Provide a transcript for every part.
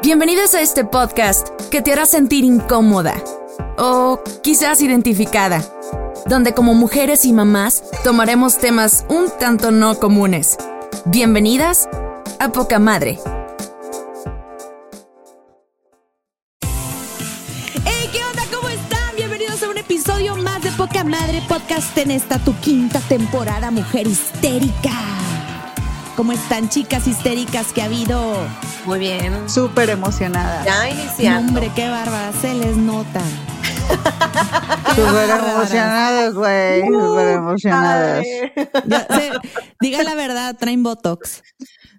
Bienvenidos a este podcast que te hará sentir incómoda o quizás identificada, donde como mujeres y mamás tomaremos temas un tanto no comunes. Bienvenidas a Poca Madre. ¡Hey! ¿Qué onda? ¿Cómo están? Bienvenidos a un episodio más de Poca Madre Podcast en esta tu quinta temporada, Mujer Histérica. ¿Cómo están, chicas histéricas que ha habido? Muy bien. Súper emocionada. Ya iniciando. Hombre, qué bárbara, se les nota. Súper emocionadas, güey. Súper emocionadas. Ya, se- diga la verdad, traen Botox.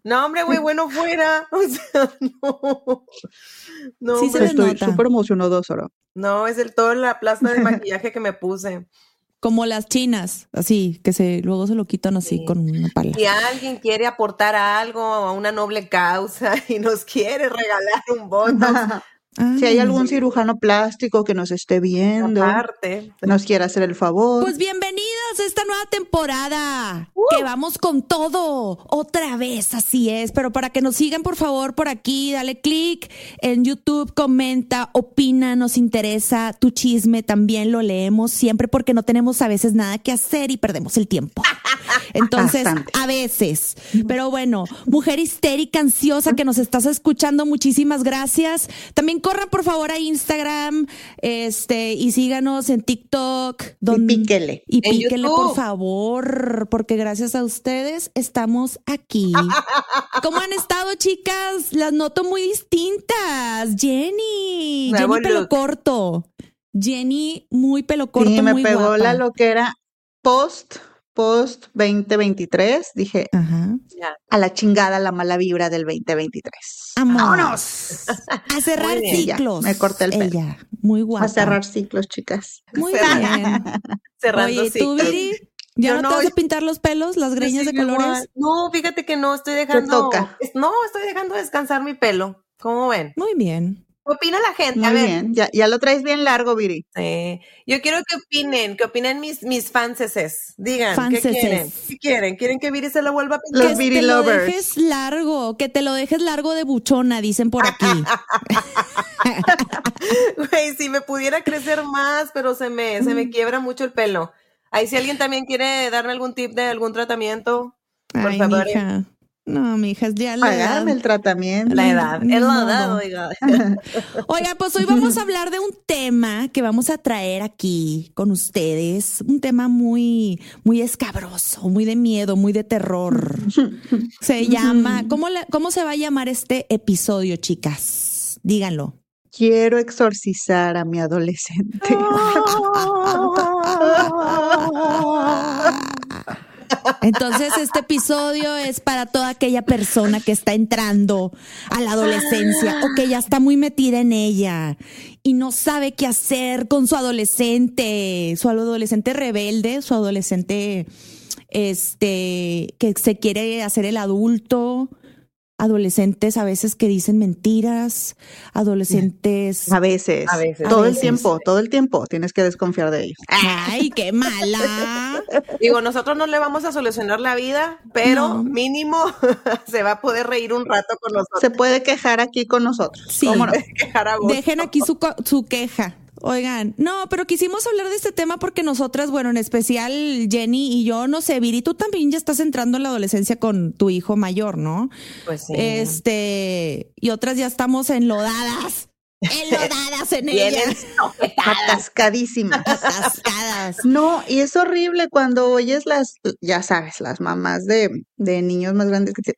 No, hombre, güey, bueno fuera. O sea, no. No, Sí se Estoy súper emocionado, Sora. no, es el todo la plasta de maquillaje que me puse. Como las chinas, así, que se luego se lo quitan así Sí. con una pala. Si alguien quiere aportar algo a una noble causa y nos quiere regalar un Si hay Ay. algún cirujano plástico que nos esté viendo, aparte. nos quiera hacer el favor. Pues bienvenidas a esta nueva temporada. Uh. Que vamos con todo. Otra vez, así es. Pero para que nos sigan, por favor, por aquí, dale click en YouTube, comenta, opina, nos interesa tu chisme. También lo leemos siempre porque no tenemos a veces nada que hacer y perdemos el tiempo. Entonces, Bastante. a veces. Pero bueno, mujer histérica, ansiosa que nos estás escuchando, muchísimas gracias. También corran por favor a Instagram, este, y síganos en TikTok. y píquele. Y En píquenle, por favor, porque gracias a ustedes estamos aquí. ¿Cómo han estado, chicas? Las noto muy distintas. Jenny, Nuevo Jenny pelo look. corto. Jenny muy pelo corto, Sí, me muy pegó guapa. la loquera post, post 2023. Dije, Ajá. Ya. a la chingada la mala vibra del 2023. Vámonos. A cerrar ya, ciclos. me corté el pelo. Ella, muy guapa. A cerrar ciclos, chicas. Muy Cerrar. bien. Cerrando Oye, ¿tú, ciclos. Viri? ¿Ya Yo no, no, te vas a pintar los pelos, las greñas de colores? igual. No, fíjate que no, estoy dejando. toca. No, estoy dejando descansar mi pelo. ¿Cómo ven? Muy bien. ¿Qué opina la gente? Muy a ver, bien. Ya, ya lo traes bien largo, Viri. Sí. Yo quiero que opinen, que opinen mis, mis fanses. Digan, Fanseses. ¿qué quieren? ¿Qué quieren? ¿Quieren que Viri se la vuelva a pintar? Los que Viri te lo lovers. dejes largo, que te lo dejes largo de buchona, dicen por aquí. Güey, si me pudiera crecer más, pero se me, se me quiebra mucho el pelo. Ahí si alguien también quiere darme algún tip de algún tratamiento, por Ay, favor. mija. No, mija, es ya la edad. Pagarme el tratamiento. La edad, es la edad, oiga. Oiga, pues hoy vamos a hablar de un tema que vamos a traer aquí con ustedes, un tema muy, muy escabroso, muy de miedo, muy de terror. Se llama, ¿cómo, cómo se va a llamar este episodio, chicas? Díganlo. Quiero exorcizar a mi adolescente. Entonces, este episodio es para toda aquella persona que está entrando a la adolescencia o que ya está muy metida en ella y no sabe qué hacer con su adolescente, su adolescente rebelde, su adolescente este que se quiere hacer el adulto, adolescentes a veces que dicen mentiras, adolescentes A veces. A veces. Todo A el veces. tiempo, todo el tiempo. Tienes que desconfiar de ellos. Ay, qué mala. Digo, nosotros no le vamos a solucionar la vida, pero No. mínimo se va a poder reír un rato con nosotros. Se puede quejar aquí con nosotros. Sí. ¿Cómo no? Quejar a. Dejen aquí su, su queja. Oigan, no, pero quisimos hablar de este tema porque nosotras, bueno, en especial Jenny y yo, no sé, Viri, tú también ya estás entrando en la adolescencia con tu hijo mayor, ¿no? Pues sí. Este, y otras ya estamos enlodadas, enlodadas en ellas, Atascadísimas. atascadas. No, y es horrible cuando oyes las, ya sabes, las mamás de, de niños más grandes que te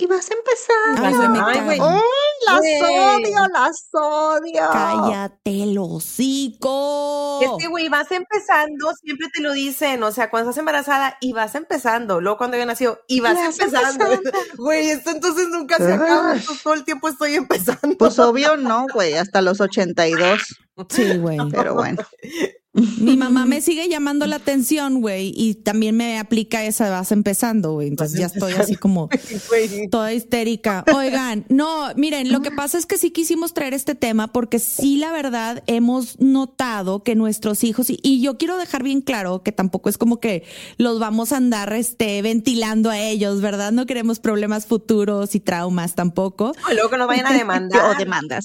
y vas a empezar. Ay, me ay, güey. ¡Ay, las Güey. odio, las odio! Cállate el hocico. Es que, güey, vas empezando, siempre te lo dicen, o sea, cuando estás embarazada y vas empezando, luego cuando yo nació y vas, Vas empezando. empezando. Güey, esto entonces nunca se acaba, todo el tiempo estoy empezando. Pues obvio no, güey, hasta los 82, Sí, güey. pero bueno. Mi mamá me sigue llamando la atención, güey, y también me aplica esa, vas empezando, güey. Entonces ya estoy así como toda histérica. Oigan, no, miren, lo que pasa es que sí quisimos traer este tema porque sí, la verdad, hemos notado que nuestros hijos, y, yo quiero dejar bien claro que tampoco es como que los vamos a andar este, ventilando a ellos, ¿verdad? No queremos problemas futuros y traumas tampoco. O luego que nos vayan a demandar. o demandas.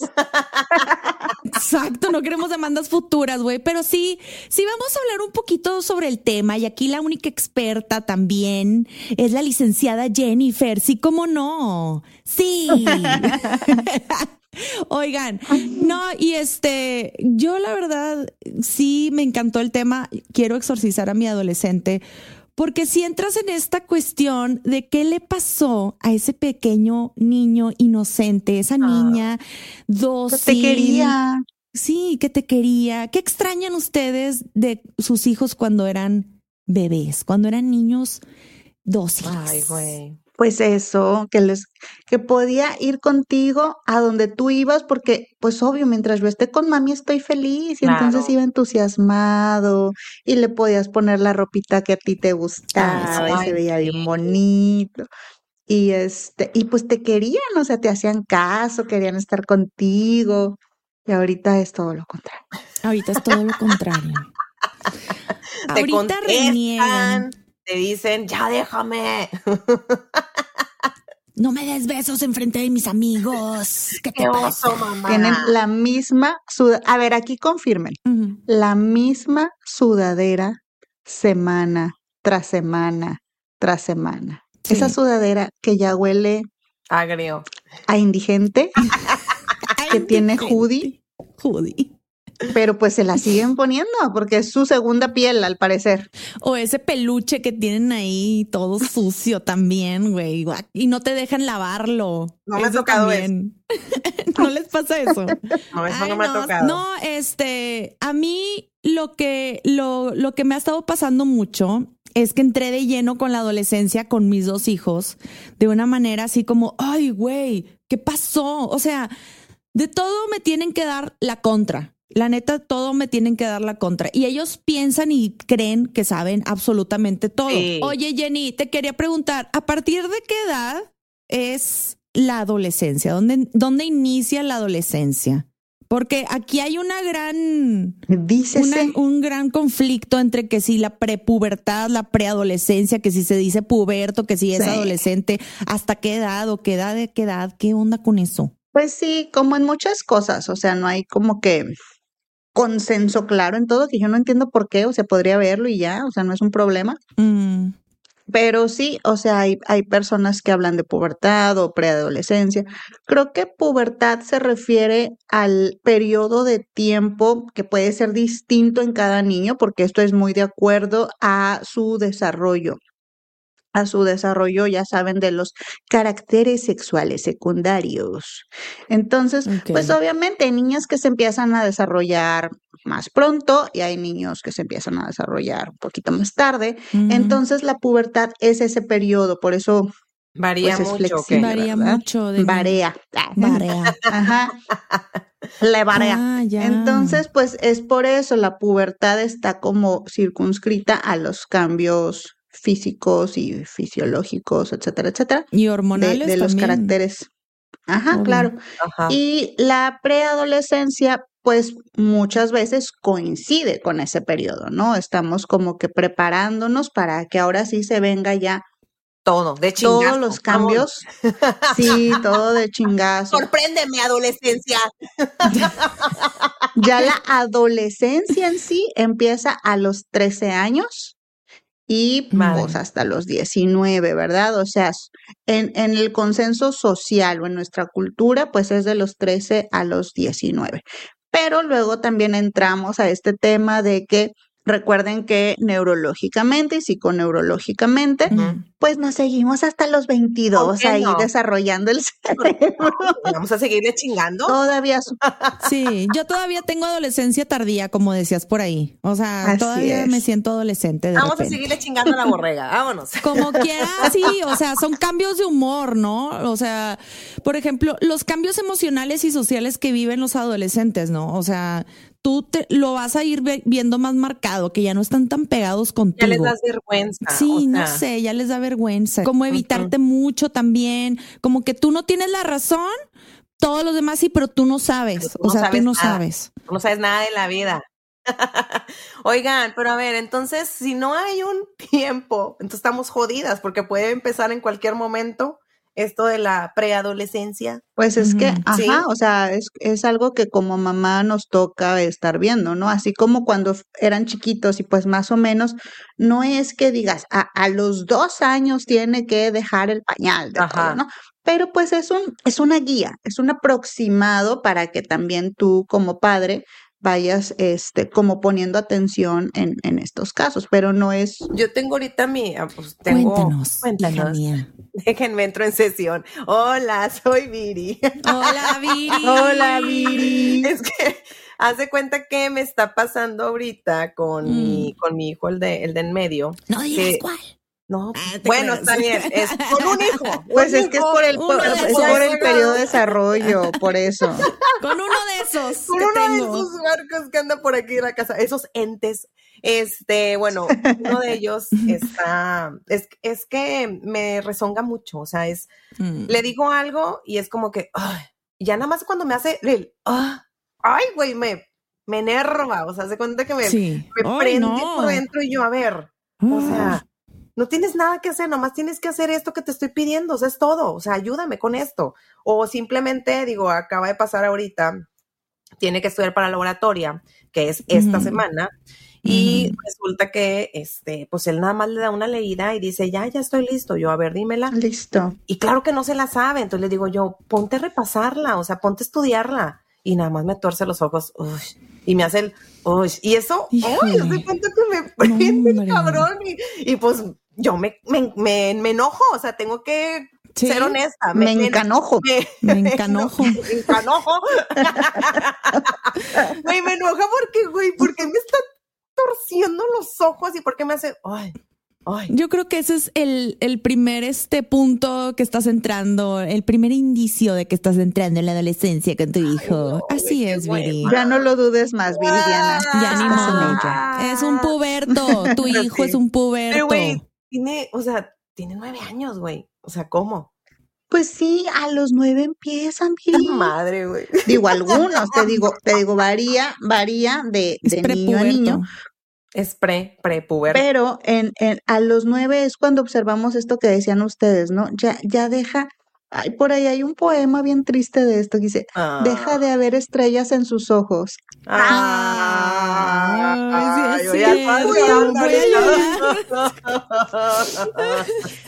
Exacto, no queremos demandas futuras, güey, pero sí, sí vamos a hablar un poquito sobre el tema y aquí la única experta también es la licenciada Jennifer, sí, cómo no, sí. Oigan, no, y este, yo la verdad sí me encantó el tema, quiero exorcizar a mi adolescente porque si entras en esta cuestión de qué le pasó a ese pequeño niño inocente, esa ah. niña dócil. Que te quería. Sí, que te quería. ¿Qué extrañan ustedes de sus hijos cuando eran bebés, cuando eran niños dóciles? Ay, güey pues eso, que les, que podía ir contigo a donde tú ibas, porque, pues obvio, mientras yo esté con mami estoy feliz, y entonces iba entusiasmado, y le podías poner la ropita que a ti te gustaba, y se veía bien bonito. Y este, y pues te querían, o sea, te hacían caso, querían estar contigo. Y ahorita es todo lo contrario. Ahorita es todo lo contrario. ahorita reniegan te dicen, ya déjame. No me des besos en frente de mis amigos. ¿Qué te pasa? Tienen la misma sudadera. A ver, aquí confirmen. La misma sudadera semana tras semana tras semana. Esa sudadera que ya huele agrio. A indigente. que tiene hoodie. Hoodie pero pues se la siguen poniendo porque es su segunda piel al parecer. O ese peluche que tienen ahí todo sucio también, güey, y no te dejan lavarlo. No me ha tocado eso. no les pasa eso. No, eso no me ha tocado. No, este, a mí lo que, lo, lo que me ha estado pasando mucho es que entré de lleno con la adolescencia con mis dos hijos de una manera así como, ay, güey, ¿qué pasó? O sea, de todo me tienen que dar la contra. La neta, todo me tienen que dar la contra. Y ellos piensan y creen que saben absolutamente todo. Oye, Jenny, te quería preguntar, ¿a partir de qué edad es la adolescencia? ¿Dónde, dónde inicia la adolescencia? Porque aquí hay una gran, un gran conflicto entre que si la prepubertad, la preadolescencia, que si se dice puberto, que si es adolescente, hasta qué edad o qué edad de qué edad, qué onda con eso. Pues sí, como en muchas cosas, o sea, no hay como que consenso claro en todo, que yo no entiendo por qué, o sea, podría verlo y ya, o sea, no es un problema. Mm. Pero sí, o sea, hay, hay personas que hablan de pubertad o preadolescencia. Creo que pubertad se refiere al periodo de tiempo que puede ser distinto en cada niño, porque esto es muy de acuerdo a su desarrollo a su desarrollo, ya saben, de los caracteres sexuales secundarios. Entonces, pues obviamente hay niños que se empiezan a desarrollar más pronto y hay niños que se empiezan a desarrollar un poquito más tarde. Entonces, la pubertad es ese periodo, por eso Varía pues, mucho. varía mucho. De Varea. Varea. Ajá. Le varea. Ah, Entonces, pues es por eso la pubertad está como circunscrita a los cambios físicos y fisiológicos, etcétera, etcétera. Y hormonales. De, los caracteres. Ajá, claro. Y la preadolescencia, pues muchas veces coincide con ese periodo, ¿no? Estamos como que preparándonos para que ahora sí se venga ya todo, de chingazo. Todos los cambios. Sí, todo de chingazo. Sorpréndeme, adolescencia. ya la adolescencia en sí empieza a los 13 años y pues hasta los 19, ¿verdad? O sea, en, en, el consenso social o en nuestra cultura, pues es de los 13 a los 19. Pero luego también entramos a este tema de que recuerden que neurológicamente y psiconeurológicamente, Pues nos seguimos hasta los 22 qué ahí no? desarrollando el cerebro. Vamos a seguirle chingando. Todavía Sí, yo todavía tengo adolescencia tardía, como decías por ahí. O sea, Así todavía es. me siento adolescente. De Vamos a seguirle chingando a la borrega. Vámonos. Como quiera, sí, o sea, son cambios de humor, ¿no? O sea, por ejemplo, los cambios emocionales y sociales que viven los adolescentes, ¿no? O sea, tú te, lo vas a ir viendo más marcado, que ya no están tan pegados contigo. Ya les das vergüenza. Sí, o no sé, ya les da vergüenza. Como evitarte mucho también, como que tú no tienes la razón, todos los demás sí, pero tú no sabes. Tú o no sea, tú sabes no nada. sabes. No sabes nada de la vida. Oigan, pero a ver, entonces, si no hay un tiempo, entonces estamos jodidas porque puede empezar en cualquier momento esto de la preadolescencia. Pues es que, ajá, Sí. o sea, es, es algo que como mamá nos toca estar viendo, ¿no? Así como cuando eran chiquitos y pues más o menos, no es que digas, a, a los dos años tiene que dejar el pañal de todo, Ajá. ¿no? Pero pues es un, es una guía, es un aproximado para que también tú como padre vayas, este, como poniendo atención en, en estos casos, pero no es, Yo tengo ahorita mi, ah, pues tengo, Cuéntanos, cuéntanos. mía. Déjenme entro en sesión. Hola, soy Viri. Hola, Viri. Hola, Viri. Es que hace cuenta que me está pasando ahorita con mi, con mi hijo, el de, el de en medio. No digas que- cuál. No, Ah, te bueno, está bien. Es con un hijo. pues un es que es por el, por- es el periodo de desarrollo, por eso. Con uno de esos Con uno de esos barcos que anda por aquí en la casa, esos entes. Este, bueno, uno de ellos está, es, es que me rezonga mucho, o sea, es, Mm. le digo algo y es como que, y ya nada más cuando me hace el, ah, ay, güey, me, me enerva, o sea, se cuenta que me, Sí. me prende no. por dentro y yo, a ver, o Ah. sea, no tienes nada que hacer, nomás tienes que hacer esto que te estoy pidiendo, o sea, es todo, o sea, ayúdame con esto. O simplemente, digo, acaba de pasar ahorita, tiene que estudiar para la laboratoria, que es esta semana, y resulta que, este, pues él nada más le da una leída y dice, ya, ya estoy listo, yo, a ver, dímela. Listo. Y claro que no se la sabe, entonces le digo yo, ponte a repasarla, o sea, ponte a estudiarla. Y nada más me tuerce los ojos, y me hace el, uy, y eso, uy, hace cuenta que me prende el hombre. cabrón, y, y pues yo me, me, me, me enojo, o sea, tengo que Sí. ser honesta. Me encanojo. me- Me encanojo. no, me encanojo. Güey, me enoja porque, güey, porque me está torciendo los ojos y porque me hace, ay, ay. Yo creo que ese es el, el primer este punto que estás entrando, el primer indicio de que estás entrando en la adolescencia con tu hijo. no, Así güey, es, Viri. hueva. Ya no lo dudes más, Viridiana. Ya ni ella. Es un puberto. Tu hijo sí. es un puberto. Pero, güey, tiene, o sea, tiene nueve años, güey. O sea, ¿cómo? Pues sí, a los nueve empiezan, Viri. madre, güey. Digo, algunos, te digo, te digo, varía, varía de, de niño a niño, Es pre, prepuberto. pero en, en, a los nueve es cuando observamos esto que decían ustedes, ¿no? Ya, ya deja, ay, por ahí hay un poema bien triste de esto que dice, Ah. deja de haber estrellas en sus ojos. Ah, Ay,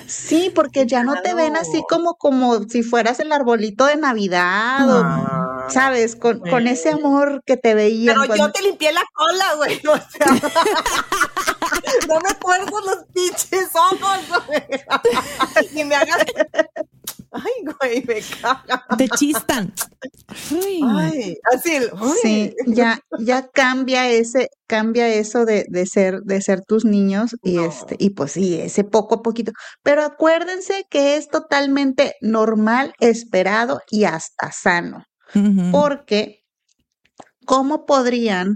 sí porque ya no te ven así como, como si fueras el arbolito de Navidad o, Ah. ¿sabes? Con, con ese amor que te veían. Pero cuando- yo te limpié la cola, güey. O sea, no me tuerzas los pinches ojos, güey. Ni me hagas. Ay, güey, me caga. Te chistan. Ay. Ay, así. el-. Sí, ya, ya cambia ese, cambia eso de, de ser, de ser tus niños y No. este, y pues sí, ese poco a poquito. Pero acuérdense que es totalmente normal, esperado y hasta sano. Porque, ¿cómo podrían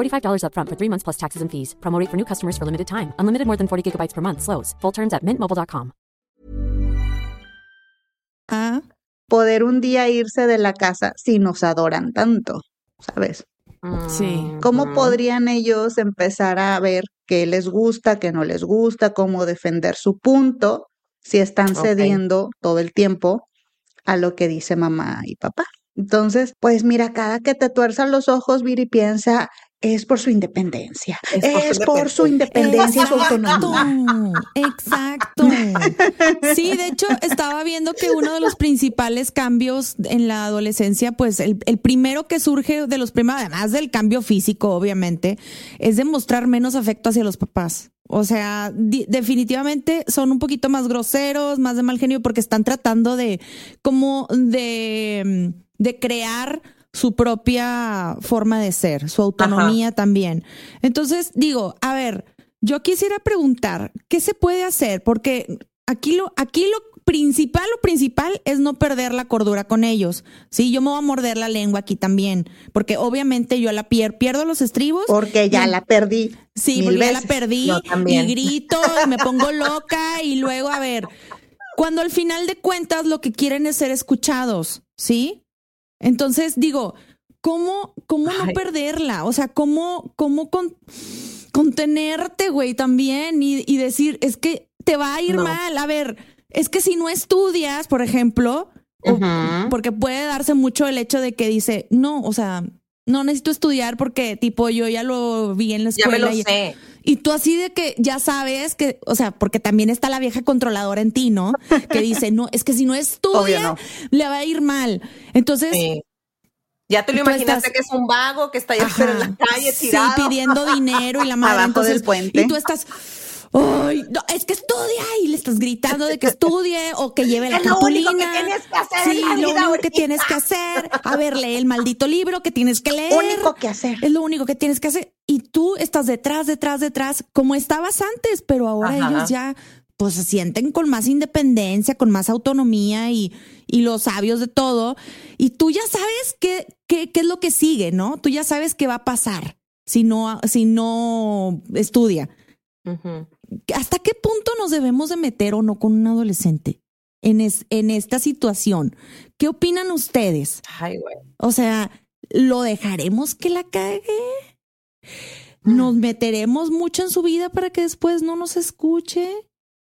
$45 upfront for three months plus taxes and fees. Promo rate for new customers for limited time. Unlimited more than 40 gigabytes per month. Slows. Full terms at mintmobile.com. Ah, Poder un día irse de la casa si nos adoran tanto, ¿sabes? sí. ¿Cómo podrían ellos empezar a ver qué les gusta, qué no les gusta, cómo defender su punto si están cediendo todo el tiempo a lo que dice mamá y papá? Entonces, pues mira, cada que te tuerzan los ojos, Viri piensa, es por su independencia, Es es, por su por su independencia y su autonomía. Exacto. Sí, de hecho, estaba viendo que uno de los principales cambios en la adolescencia, pues el, el primero que surge de los primeros, además del cambio físico, obviamente, es demostrar menos afecto hacia los papás. O sea, definitivamente son un poquito más groseros, más de mal genio, porque están tratando de, como de, de crear su propia forma de ser, su autonomía también. Entonces, digo, a ver, yo quisiera preguntar, ¿qué se puede hacer? Porque aquí lo, aquí lo principal, lo principal es no perder la cordura con ellos. Sí, yo me voy a morder la lengua aquí también, porque obviamente yo la pier- pierdo los estribos. Porque ya la perdí. Sí, porque ya la perdí Yo también. y grito y me pongo loca y luego, a ver, cuando al final de cuentas lo que quieren es ser escuchados, ¿sí? Entonces digo, ¿cómo, cómo no Ay. perderla? O sea, ¿cómo, cómo con- contenerte, güey, también y, y decir, es que te va a ir No. mal? A ver, es que si no estudias, por ejemplo, o- porque puede darse mucho el hecho de que dice, no, o sea, no necesito estudiar porque tipo yo ya lo vi en la Ya me escuela. lo y, sé. Y tú así de que ya sabes que, o sea, porque también está la vieja controladora en ti, ¿no? Que dice, no, es que si no estudia, no. le va a ir mal. Entonces, Sí. Ya te lo imaginaste estás- que es un vago que está allá en la calle sí, tirado. pidiendo dinero y la madre. Abajo entonces, del puente. Y tú estás, ay, no, es que estudia y le estás gritando de que estudie o que lleve la Es lo único que tienes que hacer Sí, en la lo vida único que ahorita. tienes que hacer. A ver, lee el maldito libro que tienes que leer. Único que hacer. Es lo único que tienes que hacer. Y tú estás detrás, detrás, detrás, como estabas antes, pero ahora Ajá. ellos ya pues se sienten con más independencia, con más autonomía y, y los sabios de todo. Y tú ya sabes qué, qué, qué es lo que sigue, ¿no? Tú ya sabes qué va a pasar si no, si no estudia. Ujú. ¿Hasta qué punto nos debemos de meter o no con un adolescente en, es- en esta situación? ¿Qué opinan ustedes? Ay, güey. O sea, ¿lo dejaremos que la cague? ¿Nos meteremos mucho en su vida para que después no nos escuche?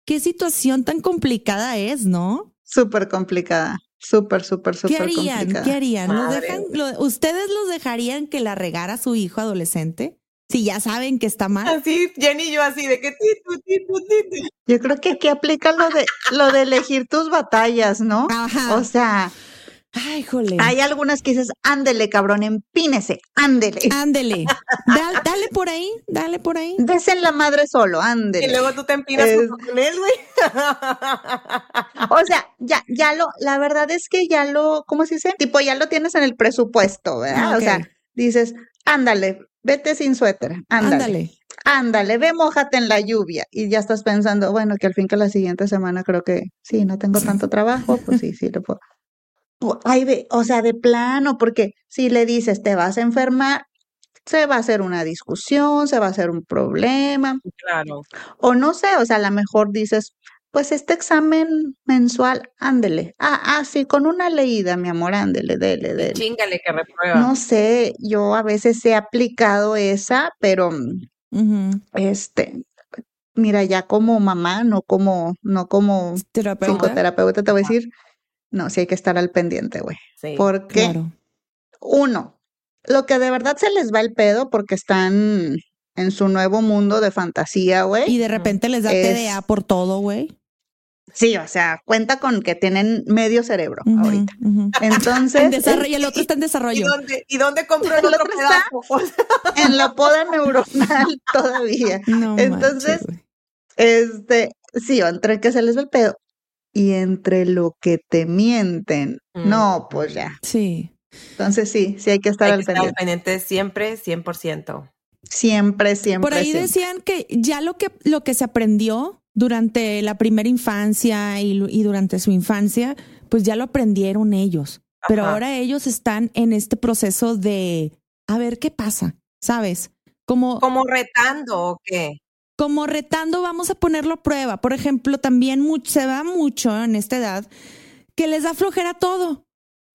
¿Qué situación tan complicada es, no? Súper complicada. Súper, súper, ¿Qué súper harían? complicada. ¿Qué harían? ¿Los Madre dejan, mía. lo- ¿Ustedes los dejarían que la regara su hijo adolescente? Si ya saben que está mal. Así, Jenny y yo así de que ti, tu, ti, tu, ti, ti. Yo creo que aquí aplica lo de lo de elegir tus batallas, ¿no? Ajá. O sea, Ay, jole. hay algunas que dices, ándele, cabrón, empínese, ándele. Ándele. Da- dale por ahí, dale por ahí. Desen la madre solo, Y ándele. luego tú te empinas Es- con él, güey. O sea, ya, ya lo, la verdad es que ya lo, ¿cómo se dice? Tipo, ya lo tienes en el presupuesto, ¿verdad? O sea, dices, ándale, vete sin suéter, ándale, Ándale. ándale, ve, mójate en la lluvia. Y ya estás pensando, bueno, que al fin que la siguiente semana creo que sí, no tengo tanto trabajo, pues sí, sí, le puedo. Pu- Ay, ve, o sea, de plano, porque si le dices, te vas a enfermar, se va a hacer una discusión, se va a hacer un problema. Claro. O no sé, o sea, a lo mejor dices, pues este examen mensual, ándele. Ah, ah, sí, con una leída, mi amor, ándele, dele, dele. Chíngale que reprueba. No sé, yo a veces he aplicado esa, pero este, mira, ya como mamá, no como, no como Terapeuta. psicoterapeuta, te voy a decir, no, sí hay que estar al pendiente, güey. Sí. Porque Claro. Uno, lo que de verdad se les va el pedo porque están en su nuevo mundo de fantasía, güey. Y de repente les da Es- TDA por todo, güey. Sí, o sea, cuenta con que tienen medio cerebro ahorita. Entonces, En desarrollo, y el otro está en ¿Y desarrollo. dónde, ¿Y dónde compró el El otro otro está- en la poda neuronal todavía. No Entonces, manches. Este, sí, entre que se les va el pedo y entre lo que te mienten. Mm. No, pues ya. sí. Entonces sí, sí hay que estar hay al que estar pendiente. pendiente siempre, 100%. Siempre, siempre. Por ahí siempre. decían que ya lo que, lo que se aprendió durante la primera infancia y, y durante su infancia, pues ya lo aprendieron ellos. Pero ahora ellos están en este proceso de a ver qué pasa, ¿sabes? Como, ¿Como retando o qué? como retando, vamos a ponerlo a prueba. Por ejemplo, también se va mucho en esta edad que les da flojera todo.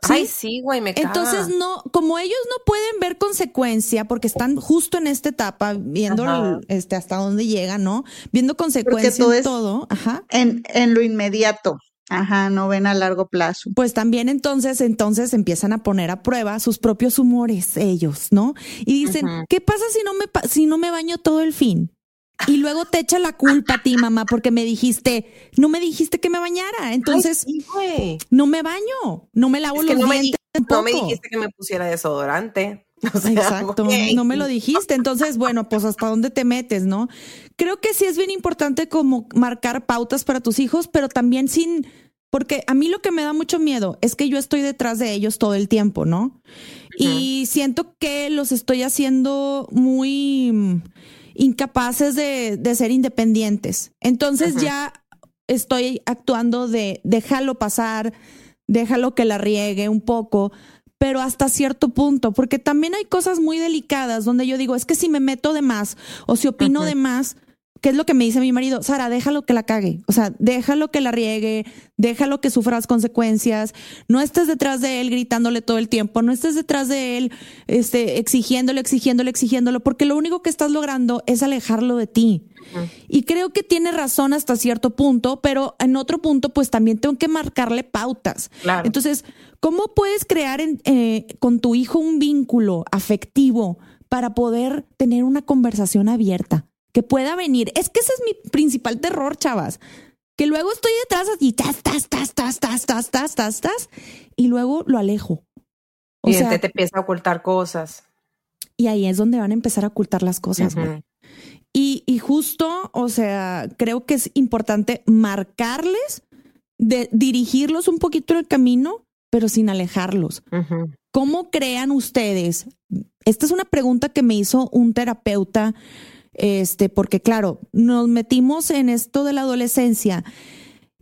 ¿Sí? Ay, sí, güey, me caga. Entonces, no, como ellos no pueden ver consecuencia porque están justo en esta etapa, viendo el- este, hasta dónde llegan, ¿no? Viendo consecuencia todo en todo, ajá. En, en lo inmediato. Ajá, no ven a largo plazo. Pues también entonces, entonces empiezan a poner a prueba sus propios humores ellos, ¿no? Y dicen. ¿qué pasa si no me si no me baño todo el fin? Y luego te echa la culpa a ti, mamá, porque me dijiste, no me dijiste que me bañara, entonces Ay, sí, no me baño, no me lavo Es que los no me, dientes di- no me dijiste que me pusiera desodorante. O sea, Exacto, no me lo dijiste. Entonces, bueno, pues hasta dónde te metes, ¿no? Creo que sí es bien importante como marcar pautas para tus hijos, pero también sin, porque a mí lo que me da mucho miedo es que yo estoy detrás de ellos todo el tiempo, ¿no? Y siento que los estoy haciendo muy incapaces de, de ser independientes. Entonces ya estoy actuando de déjalo pasar, déjalo que la riegue un poco, pero hasta cierto punto, porque también hay cosas muy delicadas donde yo digo, es que si me meto de más o si opino de más, ¿qué es lo que me dice mi marido? Sara, déjalo que la cague, o sea, déjalo que la riegue, déjalo que sufra las consecuencias, no estés detrás de él gritándole todo el tiempo, no estés detrás de él este, exigiéndole, exigiéndole, exigiéndolo, porque lo único que estás logrando es alejarlo de ti. Y creo que tiene razón hasta cierto punto, pero en otro punto, pues también tengo que marcarle pautas. Claro. Entonces, ¿cómo puedes crear en- eh, con tu hijo un vínculo afectivo para poder tener una conversación abierta? Que pueda venir. Es que ese es mi principal terror, chavas. Que luego estoy detrás y tas, tas, tas, tas, tas, tas, tas, tas, tas, y luego lo alejo. O y sea, te empieza a ocultar cosas. y ahí es donde van a empezar a ocultar las cosas, güey. Y, y justo, o sea, creo que es importante marcarles, de dirigirlos un poquito en el camino, pero sin alejarlos. ¿Cómo crean ustedes? Esta es una pregunta que me hizo un terapeuta, este, porque claro, nos metimos en esto de la adolescencia.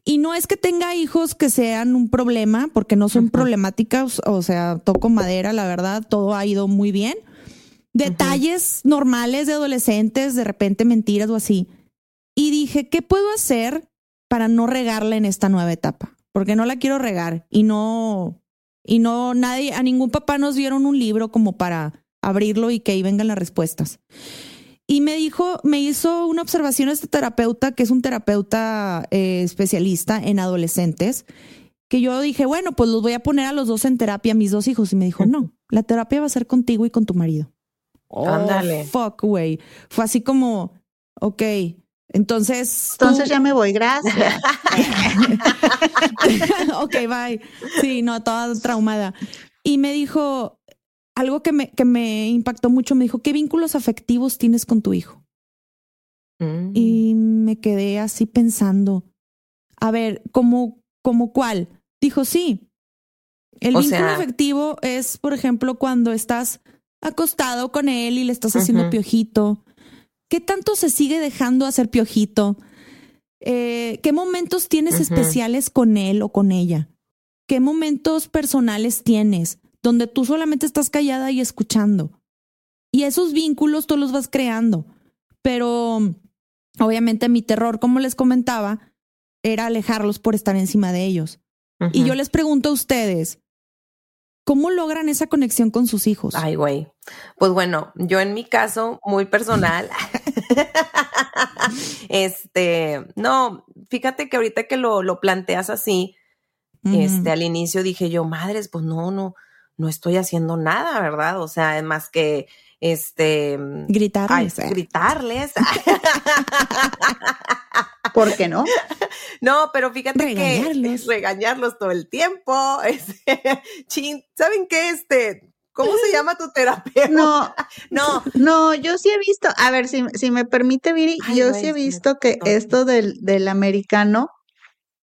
Y no es que tenga hijos que sean un problema, porque no son problemáticas, o sea, toco madera, la verdad, todo ha ido muy bien. Detalles normales de adolescentes, de repente mentiras o así. Y dije, ¿qué puedo hacer para no regarla en esta nueva etapa? Porque no la quiero regar y no, y no, nadie, a ningún papá nos dieron un libro como para abrirlo y que ahí vengan las respuestas. Y me dijo, me hizo una observación este terapeuta, que es un terapeuta eh, especialista en adolescentes, que yo dije, bueno, pues los voy a poner a los dos en terapia, mis dos hijos. Y me dijo, no, la terapia va a ser contigo y con tu marido. Oh, Ándale. Fuck, güey. Fue así como, ok, entonces. tú- Entonces ya me voy, gracias. ok, bye. Sí, no, toda traumada. Y me dijo algo que me, que me impactó mucho. Me dijo, ¿qué vínculos afectivos tienes con tu hijo? Mm. Y me quedé así pensando, a ver, ¿cómo, cómo cuál? Dijo, sí. El O vínculo sea- afectivo es, por ejemplo, cuando estás acostado con él y le estás haciendo piojito. ¿Qué tanto se sigue dejando hacer piojito? Eh, ¿Qué momentos tienes especiales con él o con ella? ¿Qué momentos personales tienes donde tú solamente estás callada y escuchando? Y esos vínculos tú los vas creando. Pero obviamente mi terror, como les comentaba, era alejarlos por estar encima de ellos. Y yo les pregunto a ustedes, ¿cómo logran esa conexión con sus hijos? Ay, güey. Pues bueno, yo en mi caso, muy personal. este, no, fíjate que ahorita que lo, lo planteas así, este, al inicio dije yo, madres, pues no, no, no estoy haciendo nada, ¿verdad? O sea, es más que este gritarles, ay, gritarles. ¿Por qué no? No, pero fíjate Regañarlos. que regañarlos todo el tiempo. Este, chin, ¿saben qué? Este, ¿cómo se llama tu terapeuta? No, No, no, yo sí he visto, a ver, si, si me permite, Viri, Ay, yo sí he visto que esto del, del americano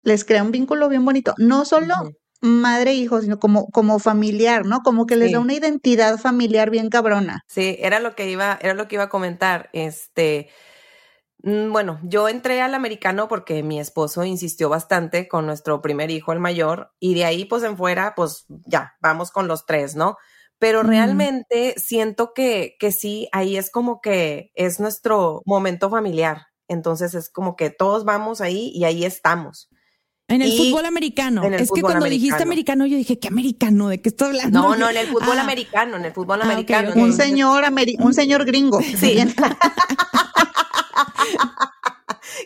les crea un vínculo bien bonito, no solo. Madre e hijo, sino como, como familiar, ¿no? Como que les da una identidad familiar bien cabrona. Sí, era lo que iba, era lo que iba a comentar. Este, mm, bueno, yo entré al americano porque mi esposo insistió bastante con nuestro primer hijo, el mayor, y de ahí pues en fuera, pues ya, vamos con los tres, ¿no? Pero Mm. realmente siento que, que sí, ahí es como que es nuestro momento familiar. Entonces es como que todos vamos ahí y ahí estamos. En el Y fútbol americano. el es que cuando dijiste americano. yo dije, ¿qué americano? ¿De qué estás hablando? No, no, en el fútbol Ah, americano, en el fútbol Ah, americano. Un señor, ameri- un señor gringo. Sí.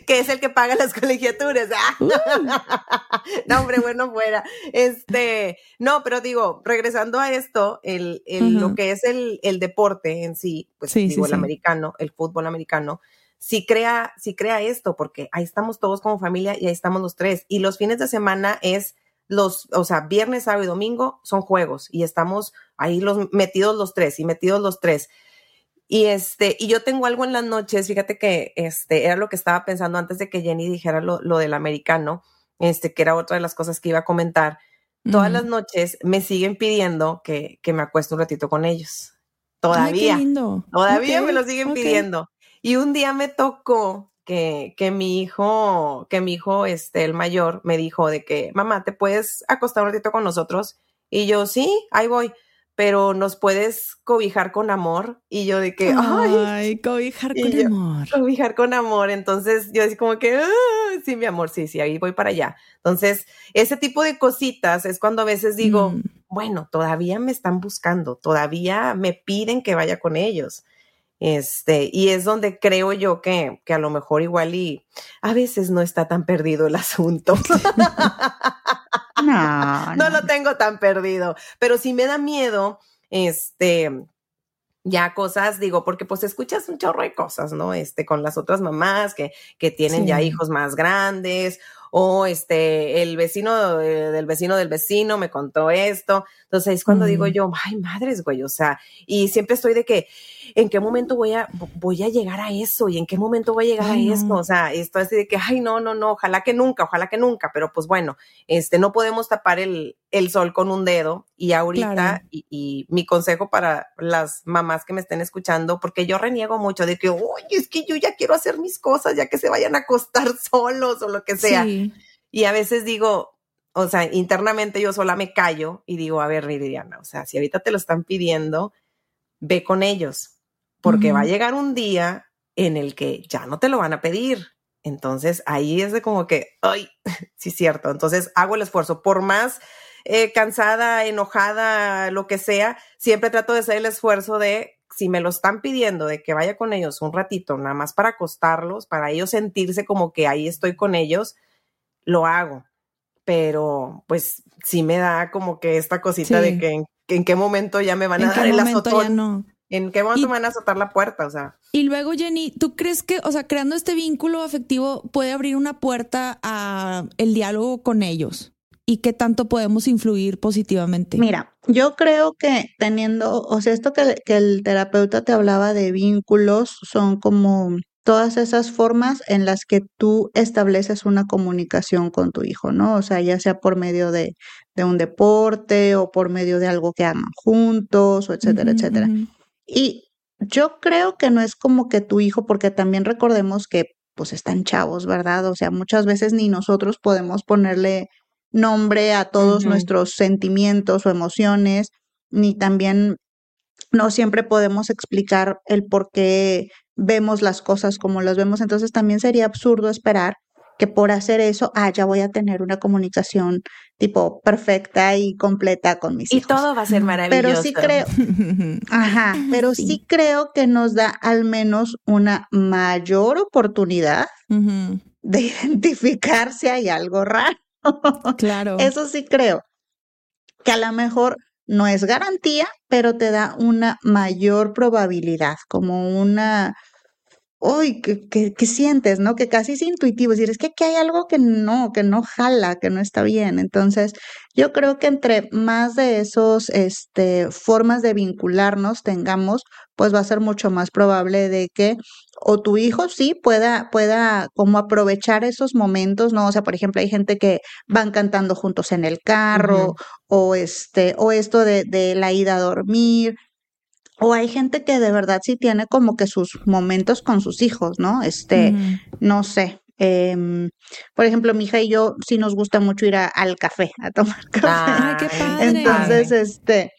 Que es el que paga las colegiaturas. no, hombre, bueno, fuera. Este, no, pero digo, regresando a esto, el, el- lo que es el, el deporte en sí, pues Sí, digo, sí, el sí. americano, el fútbol americano, sí crea, sí crea esto, porque ahí estamos todos como familia y ahí estamos los tres. Y los fines de semana es los, o sea, viernes, sábado y domingo son juegos y estamos ahí los metidos los tres y metidos los tres. Y este, y yo tengo algo en las noches, fíjate que este era lo que estaba pensando antes de que Jenny dijera lo, lo del americano, este, que era otra de las cosas que iba a comentar. Todas las noches me siguen pidiendo que, que me acueste un ratito con ellos. Ay, Todavía. qué lindo. Todavía me lo siguen pidiendo. Y un día me tocó que, que mi hijo, que mi hijo, este, el mayor, me dijo de que, mamá, ¿te puedes acostar un ratito con nosotros? Y yo, sí, ahí voy, pero nos puedes cobijar con amor. Y yo de que, ay, Ay, cobijar con yo- amor. cobijar con amor. Entonces yo así como que, "Ah, sí, mi amor, sí, sí, ahí voy para allá. Entonces, ese tipo de cositas es cuando a veces digo, Mm. bueno, todavía me están buscando, todavía me piden que vaya con ellos. Este, y es donde creo yo que, que a lo mejor igual y a veces no está tan perdido el asunto. No, no lo tengo tan perdido, pero sí me da miedo, este, ya cosas, digo, porque pues escuchas un chorro de cosas, ¿no? Este, con las otras mamás que, que tienen ya hijos más grandes, o este, el vecino eh, del vecino del vecino me contó esto. Entonces es cuando digo yo, ay, madres, güey, o sea, y siempre estoy de que, ¿en qué momento voy a, voy a llegar a eso? ¿Y en qué momento voy a llegar Ay, a no. esto? O sea, esto así de que, ay, no, no, no, ojalá que nunca, ojalá que nunca, pero pues bueno, este, no podemos tapar el, el sol con un dedo y ahorita, Claro. y, y mi consejo para las mamás que me estén escuchando, porque yo reniego mucho de que, oye, es que yo ya quiero hacer mis cosas, ya que se vayan a acostar solos o lo que sea. Sí. Y a veces digo, o sea, internamente yo sola me callo y digo, a ver, Viridiana, o sea, si ahorita te lo están pidiendo, ve con ellos, porque va a llegar un día en el que ya no te lo van a pedir. Entonces ahí es de como que, ay, sí cierto. Entonces hago el esfuerzo, por más eh, cansada, enojada, lo que sea, siempre trato de hacer el esfuerzo de, si me lo están pidiendo, de que vaya con ellos un ratito, nada más para acostarlos, para ellos sentirse como que ahí estoy con ellos, lo hago. Pero pues sí me da como que esta cosita Sí. de que en, qué momento ya me van a ¿En dar qué el momento ya azotón. no? ¿En qué momento Y- me van a azotar la puerta? O sea, Y luego, Jenny, ¿tú crees que, o sea, creando este vínculo afectivo puede abrir una puerta a el diálogo con ellos? ¿Y qué tanto podemos influir positivamente? Mira, yo creo que teniendo, o sea, esto que, que el terapeuta te hablaba de vínculos son como todas esas formas en las que tú estableces una comunicación con tu hijo, ¿no? O sea, ya sea por medio de, de un deporte o por medio de algo que hagan juntos, o etcétera, etcétera. Y yo creo que no es como que tu hijo, porque también recordemos que pues están chavos, ¿verdad? O sea, muchas veces ni nosotros podemos ponerle nombre a todos nuestros sentimientos o emociones, ni también no siempre podemos explicar el por qué vemos las cosas como las vemos. Entonces también sería absurdo esperar que por hacer eso, ah, ya voy a tener una comunicación tipo perfecta y completa con mis y hijos. todo va a ser maravilloso. Pero sí creo, Ajá, pero sí. Sí. creo que nos da al menos una mayor oportunidad de identificar si hay algo raro. Claro. Eso sí creo. Que a lo mejor no es garantía, pero te da una mayor probabilidad, como una, uy, que, que, que sientes, ¿no? Que casi es intuitivo, es decir, es que aquí hay algo que no, que no jala, que no está bien. Entonces, yo creo que entre más de esos, este, formas de vincularnos tengamos, pues va a ser mucho más probable de que o tu hijo sí pueda, pueda como aprovechar esos momentos, ¿no? O sea, por ejemplo, hay gente que van cantando juntos en el carro, o este, o esto de, de la ida a dormir, o hay gente que de verdad sí tiene como que sus momentos con sus hijos, ¿no? Este, no sé. em, por ejemplo, mi hija y yo sí nos gusta mucho ir a- al café, a tomar café. Ay, qué padre. Entonces, este,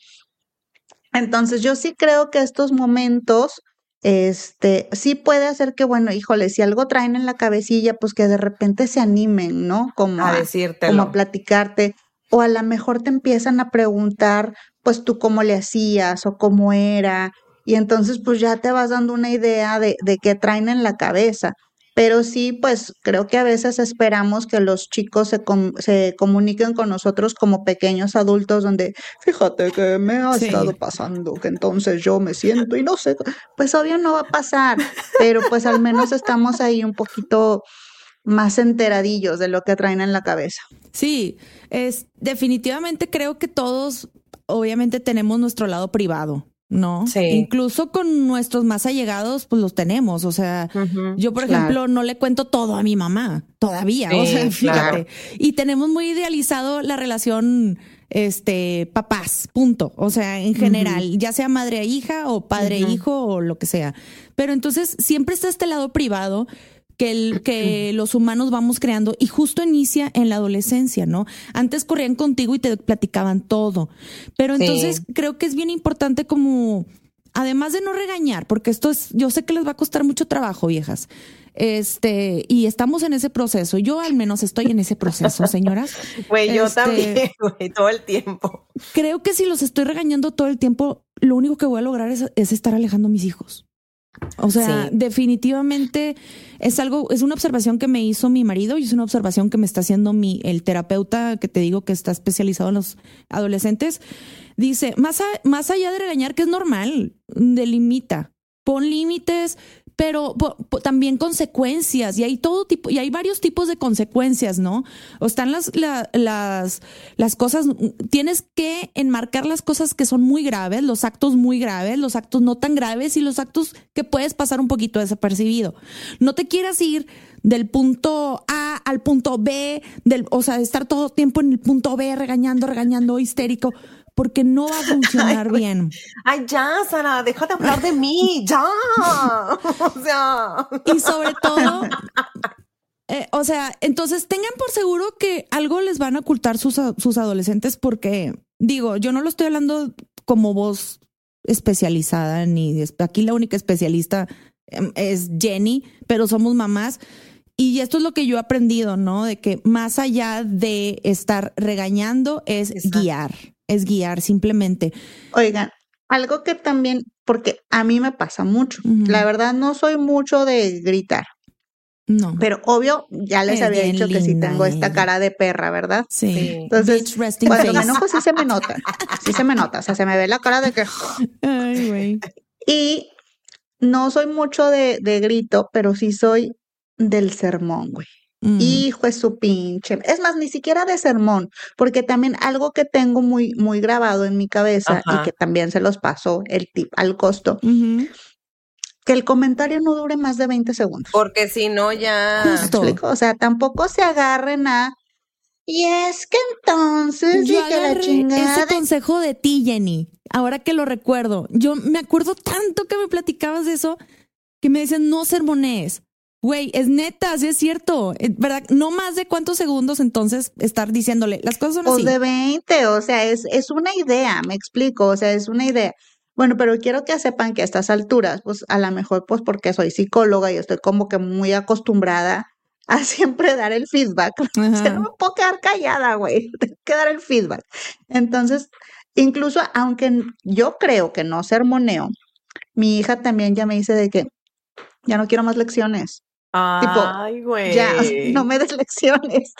entonces yo sí creo que estos momentos, este, sí puede hacer que, bueno, híjole, si algo traen en la cabecilla, pues que de repente se animen, ¿no? Como a a, como a decírtelo. platicarte, o a lo mejor te empiezan a preguntar, pues tú cómo le hacías o cómo era, y entonces pues ya te vas dando una idea de, de qué traen en la cabeza. Pero sí, pues creo que a veces esperamos que los chicos se, com- se comuniquen con nosotros como pequeños adultos, donde fíjate que me ha Sí. estado pasando, que entonces yo me siento y no sé, pues obvio no va a pasar, pero pues al menos estamos ahí un poquito más enteradillos de lo que traen en la cabeza. Sí, es definitivamente creo que todos obviamente tenemos nuestro lado privado, ¿no? Sí. Incluso con nuestros más allegados, pues los tenemos. O sea, yo, por Claro. ejemplo, no le cuento todo a mi mamá todavía. o sea, fíjate. claro. Y tenemos muy idealizado la relación, este, papás, punto. O sea, en general, ya sea madre a hija o padre a hijo o lo que sea. Pero entonces siempre está este lado privado que, el, que los humanos vamos creando y justo inicia en la adolescencia, ¿no? Antes corrían contigo y te platicaban todo, pero Sí. entonces creo que es bien importante como, además de no regañar, porque esto es, yo sé que les va a costar mucho trabajo, viejas, este, y estamos en ese proceso, yo al menos estoy en ese proceso, señoras. Güey, yo Este, también, güey, todo el tiempo. Creo que si los estoy regañando todo el tiempo, lo único que voy a lograr es, es estar alejando a mis hijos. O sea, Sí. definitivamente es algo, es una observación que me hizo mi marido y es una observación que me está haciendo mi, el terapeuta que te digo que está especializado en los adolescentes. Dice, más, a- más allá de regañar, que es normal, delimita, pon límites, pero también consecuencias y hay todo tipo y hay varios tipos de consecuencias, ¿no? O están las la- las las cosas tienes que enmarcar las cosas que son muy graves, los actos muy graves, los actos no tan graves y los actos que puedes pasar un poquito desapercibido. No te quieras ir del punto A al punto B, del, o sea, estar todo el tiempo en el punto B regañando, regañando, histérico, porque no va a funcionar bien. Ay, ya, Sara, deja de hablar de mí, ya. O sea, Y sobre todo, eh, o sea, entonces tengan por seguro que algo les van a ocultar sus, sus adolescentes porque, digo, yo no lo estoy hablando como voz especializada, ni aquí la única especialista em, es Jenny, pero somos mamás. Y esto es lo que yo he aprendido, ¿no? De que más allá de estar regañando es Exacto. guiar, es guiar simplemente. Oigan, algo que también, porque a mí me pasa mucho, la verdad no soy mucho de gritar, No. pero obvio, ya les Es había dicho que sí tengo esta cara de perra, ¿verdad? sí. Sí. Entonces, Bitch resting cuando me enojo sí se me nota, sí se me nota, o sea, se me ve la cara de que... Ay, güey. Y no soy mucho de, de grito, pero sí soy del sermón, güey. Mm. Hijo es su pinche. Es más, ni siquiera de sermón, porque también algo que tengo muy, muy grabado en mi cabeza y que también se los paso el tip al costo, que el comentario no dure más de 20 segundos. porque si no ya. ¿Me Justo. O sea, tampoco se agarren a. Y es que entonces Yo dije la chingada. ese consejo de ti, Jenny. Ahora que lo recuerdo, yo me acuerdo tanto que me platicabas de eso que me decían no sermonees. Güey, es neta, sí es cierto, es ¿verdad? No más de cuántos segundos entonces estar diciéndole las cosas son O así. de 20, o sea, es, es una idea, me explico, o sea, es una idea. Bueno, pero quiero que sepan que a estas alturas, pues a lo mejor, pues porque soy psicóloga y estoy como que muy acostumbrada a siempre dar el feedback. O sea, no me puedo quedar callada, güey, tengo que dar el feedback. Entonces, incluso aunque yo creo que no sermoneo, mi hija también ya me dice de que ya no quiero más lecciones. Ay, güey. Ya, no me des lecciones.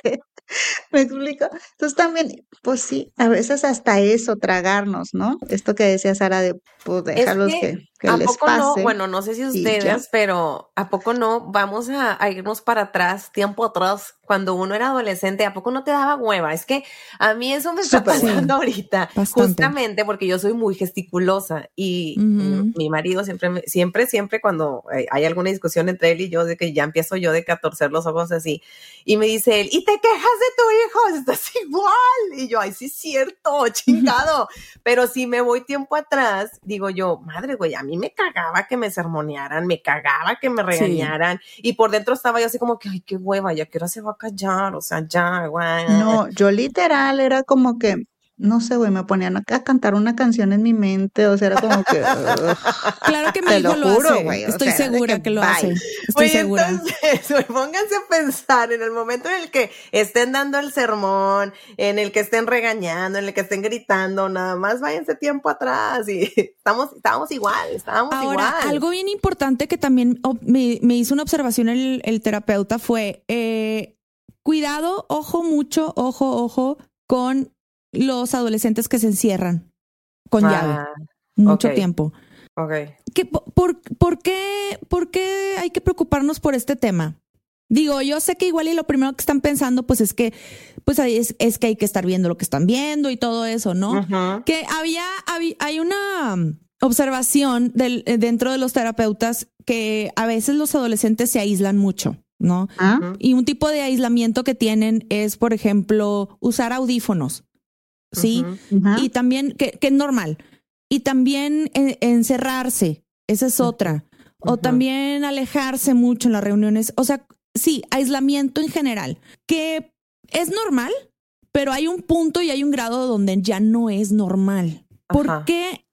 ¿Me explico? Entonces también, pues sí, a veces hasta eso, tragarnos, ¿no? Esto que decía Sara de, pues déjalos Es que, que ¿A les poco pase. no? Bueno, no sé si ustedes, pero ¿a poco no? Vamos a, a irnos para atrás, tiempo atrás, cuando uno era adolescente, ¿a poco no te daba hueva? Es que a mí eso me está pasando ahorita, Bastante. justamente porque yo soy muy gesticulosa y mi marido siempre, siempre, siempre cuando hay alguna discusión entre él y yo, de que ya empiezo yo de catorcer los ojos así, y me dice él, ¿y te quejas de tu hijo? Estás igual. Y yo, ay, sí es cierto, chingado. Pero si me voy tiempo atrás, digo yo, madre, güey, a mí me cagaba que me sermonearan, me cagaba que me regañaran. Y por dentro estaba yo así como que, ay, qué hueva, ya que hora se va a callar, o sea, ya, güey. No, yo literal era como que, no sé, güey, me ponían a, cantar una canción en mi mente, o sea, era como que. Claro que mi Te hijo lo lo, juro, hace. güey, Estoy sea, segura que que, lo bye. hace. Estoy Oye, segura. entonces, güey, pónganse a pensar en el momento en el que estén dando el sermón, en el que estén regañando, en el que estén gritando, nada más váyanse tiempo atrás y estamos, estábamos igual, estábamos Ahora, igual. algo bien importante que también oh, me, me hizo una observación el, el terapeuta fue eh, cuidado, ojo mucho, ojo, ojo con los adolescentes que se encierran con llave Ah, mucho ok. tiempo. ok. ¿Qué, po- por, por qué, ¿Por qué hay que preocuparnos por este tema? Digo, yo sé que igual y lo primero que están pensando pues es que pues es, es que hay que estar viendo lo que están viendo y todo eso, ¿no? Que había, habí- hay una um, observación del, eh, dentro de los terapeutas que a veces los adolescentes se aíslan mucho, ¿no? ¿Ah? Y un tipo de aislamiento que tienen es, por ejemplo, usar audífonos, ¿sí? Y también, que, que es normal. Y también eh, encerrarse, esa es otra. O también alejarse mucho en las reuniones. O sea, sí, aislamiento en general, que es normal, pero hay un punto y hay un grado donde ya no es normal. ¿Por Ajá. qué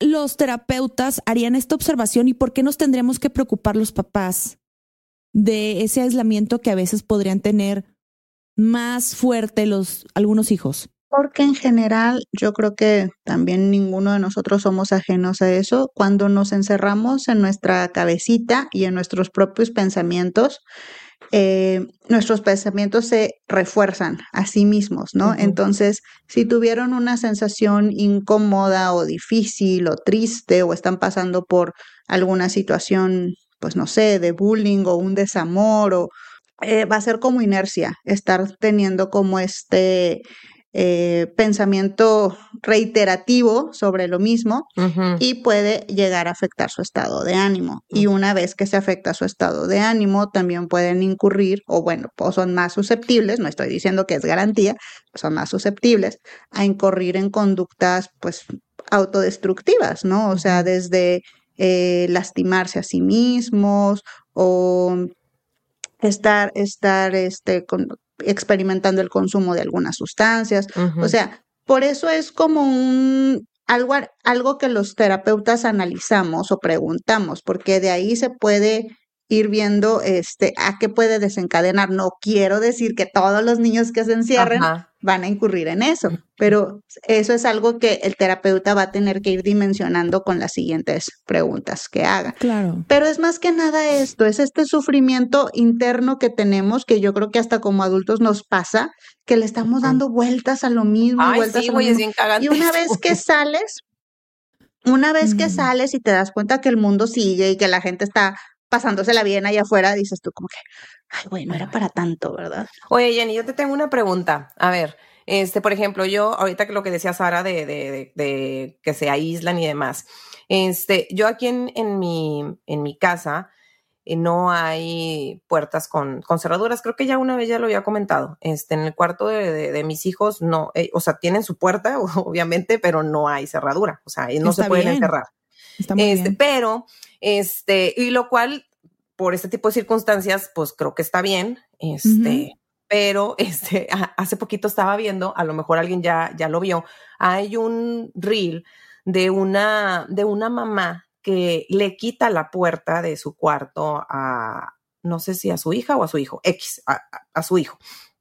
los terapeutas harían esta observación y por qué nos tendríamos que preocupar los papás de ese aislamiento que a veces podrían tener más fuerte los algunos hijos? Porque en general yo creo que también ninguno de nosotros somos ajenos a eso. Cuando nos encerramos en nuestra cabecita y en nuestros propios pensamientos, eh, nuestros pensamientos se refuerzan a sí mismos, ¿no? Entonces, si tuvieron una sensación incómoda o difícil o triste o están pasando por alguna situación, pues no sé, de bullying o un desamor o eh, va a ser como inercia estar teniendo como este eh, pensamiento reiterativo sobre lo mismo y puede llegar a afectar su estado de ánimo. Y una vez que se afecta su estado de ánimo, también pueden incurrir, o bueno, o son más susceptibles, no estoy diciendo que es garantía, son más susceptibles a incurrir en conductas, pues, autodestructivas, ¿no? O sea, desde eh, lastimarse a sí mismos o estar, estar, este, con- experimentando el consumo de algunas sustancias. O sea, por eso es como un algo, algo que los terapeutas analizamos o preguntamos, porque de ahí se puede ir viendo este a qué puede desencadenar. No quiero decir que todos los niños que se encierren Ajá. Van a incurrir en eso, pero eso es algo que el terapeuta va a tener que ir dimensionando con las siguientes preguntas que haga. Claro. Pero es más que nada esto, es este sufrimiento interno que tenemos, que yo creo que hasta como adultos nos pasa, que le estamos dando vueltas a lo mismo, y Ay, vueltas sí, a lo mismo. bien. Y una vez que sales, una vez que Mm. sales y te das cuenta que el mundo sigue y que la gente está pasándosela bien allá afuera, dices tú como que, ay, güey, no era para tanto, ¿verdad? Oye, Jenny, yo te tengo una pregunta. A ver, este, por ejemplo, yo, ahorita que lo que decía Sara de, de, de, de que se aíslan y demás, este, yo aquí en, en mi, en mi casa eh, no hay puertas con, con cerraduras. Creo que ya una vez ya lo había comentado. Este, en el cuarto de, mis hijos, no, eh, o sea, tienen su puerta, obviamente, pero no hay cerradura. O sea, ahí no se pueden bien. encerrar. Está muy Este, bien. pero, este, y lo cual, por este tipo de circunstancias, pues creo que está bien. Este, pero este, a- hace poquito estaba viendo, a lo mejor alguien ya, ya lo vio, hay un reel de una, de una mamá que le quita la puerta de su cuarto a, no sé si a su hija o a su hijo, X, a, a- a su hijo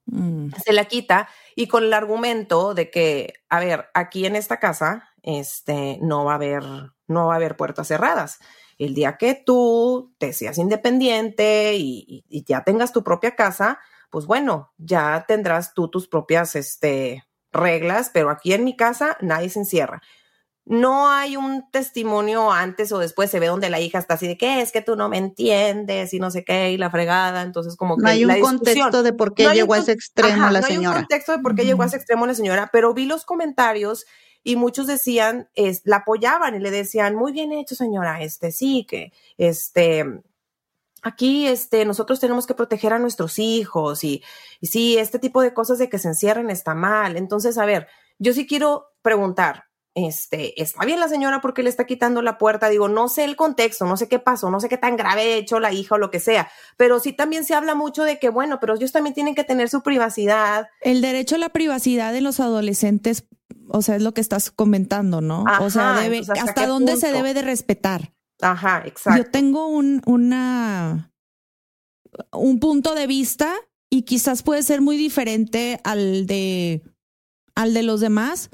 Mm. se la quita y con el argumento de que, a ver, aquí en esta casa, este, no va a haber, no va a haber puertas cerradas. el día que tú te seas independiente y, y ya tengas tu propia casa, pues bueno, ya tendrás tú tus propias este, reglas, pero aquí en mi casa nadie se encierra. No hay un testimonio antes o después, se ve donde la hija está así de que es que tú no me entiendes y no sé qué, y la fregada, entonces como que... No hay un contexto de por qué llegó a ese extremo la señora. No hay un contexto de por qué llegó a ese extremo la señora, pero vi los comentarios y muchos decían, es, la apoyaban y le decían, muy bien hecho señora, este sí, que este aquí este, nosotros tenemos que proteger a nuestros hijos y, y sí, este tipo de cosas de que se encierren está mal. Entonces, a ver, yo sí quiero preguntar, este, está bien la señora porque le está quitando la puerta, digo, no sé el contexto, no sé qué pasó, no sé qué tan grave ha hecho la hija o lo que sea, pero sí también se habla mucho de que, bueno, pero ellos también tienen que tener su privacidad. El derecho a la privacidad de los adolescentes, o sea, es lo que estás comentando, ¿no? o sea, debe, ¿hasta, dónde se debe de respetar? Ajá, exacto. Yo tengo un, una, un punto de vista y quizás puede ser muy diferente al de, al de los demás,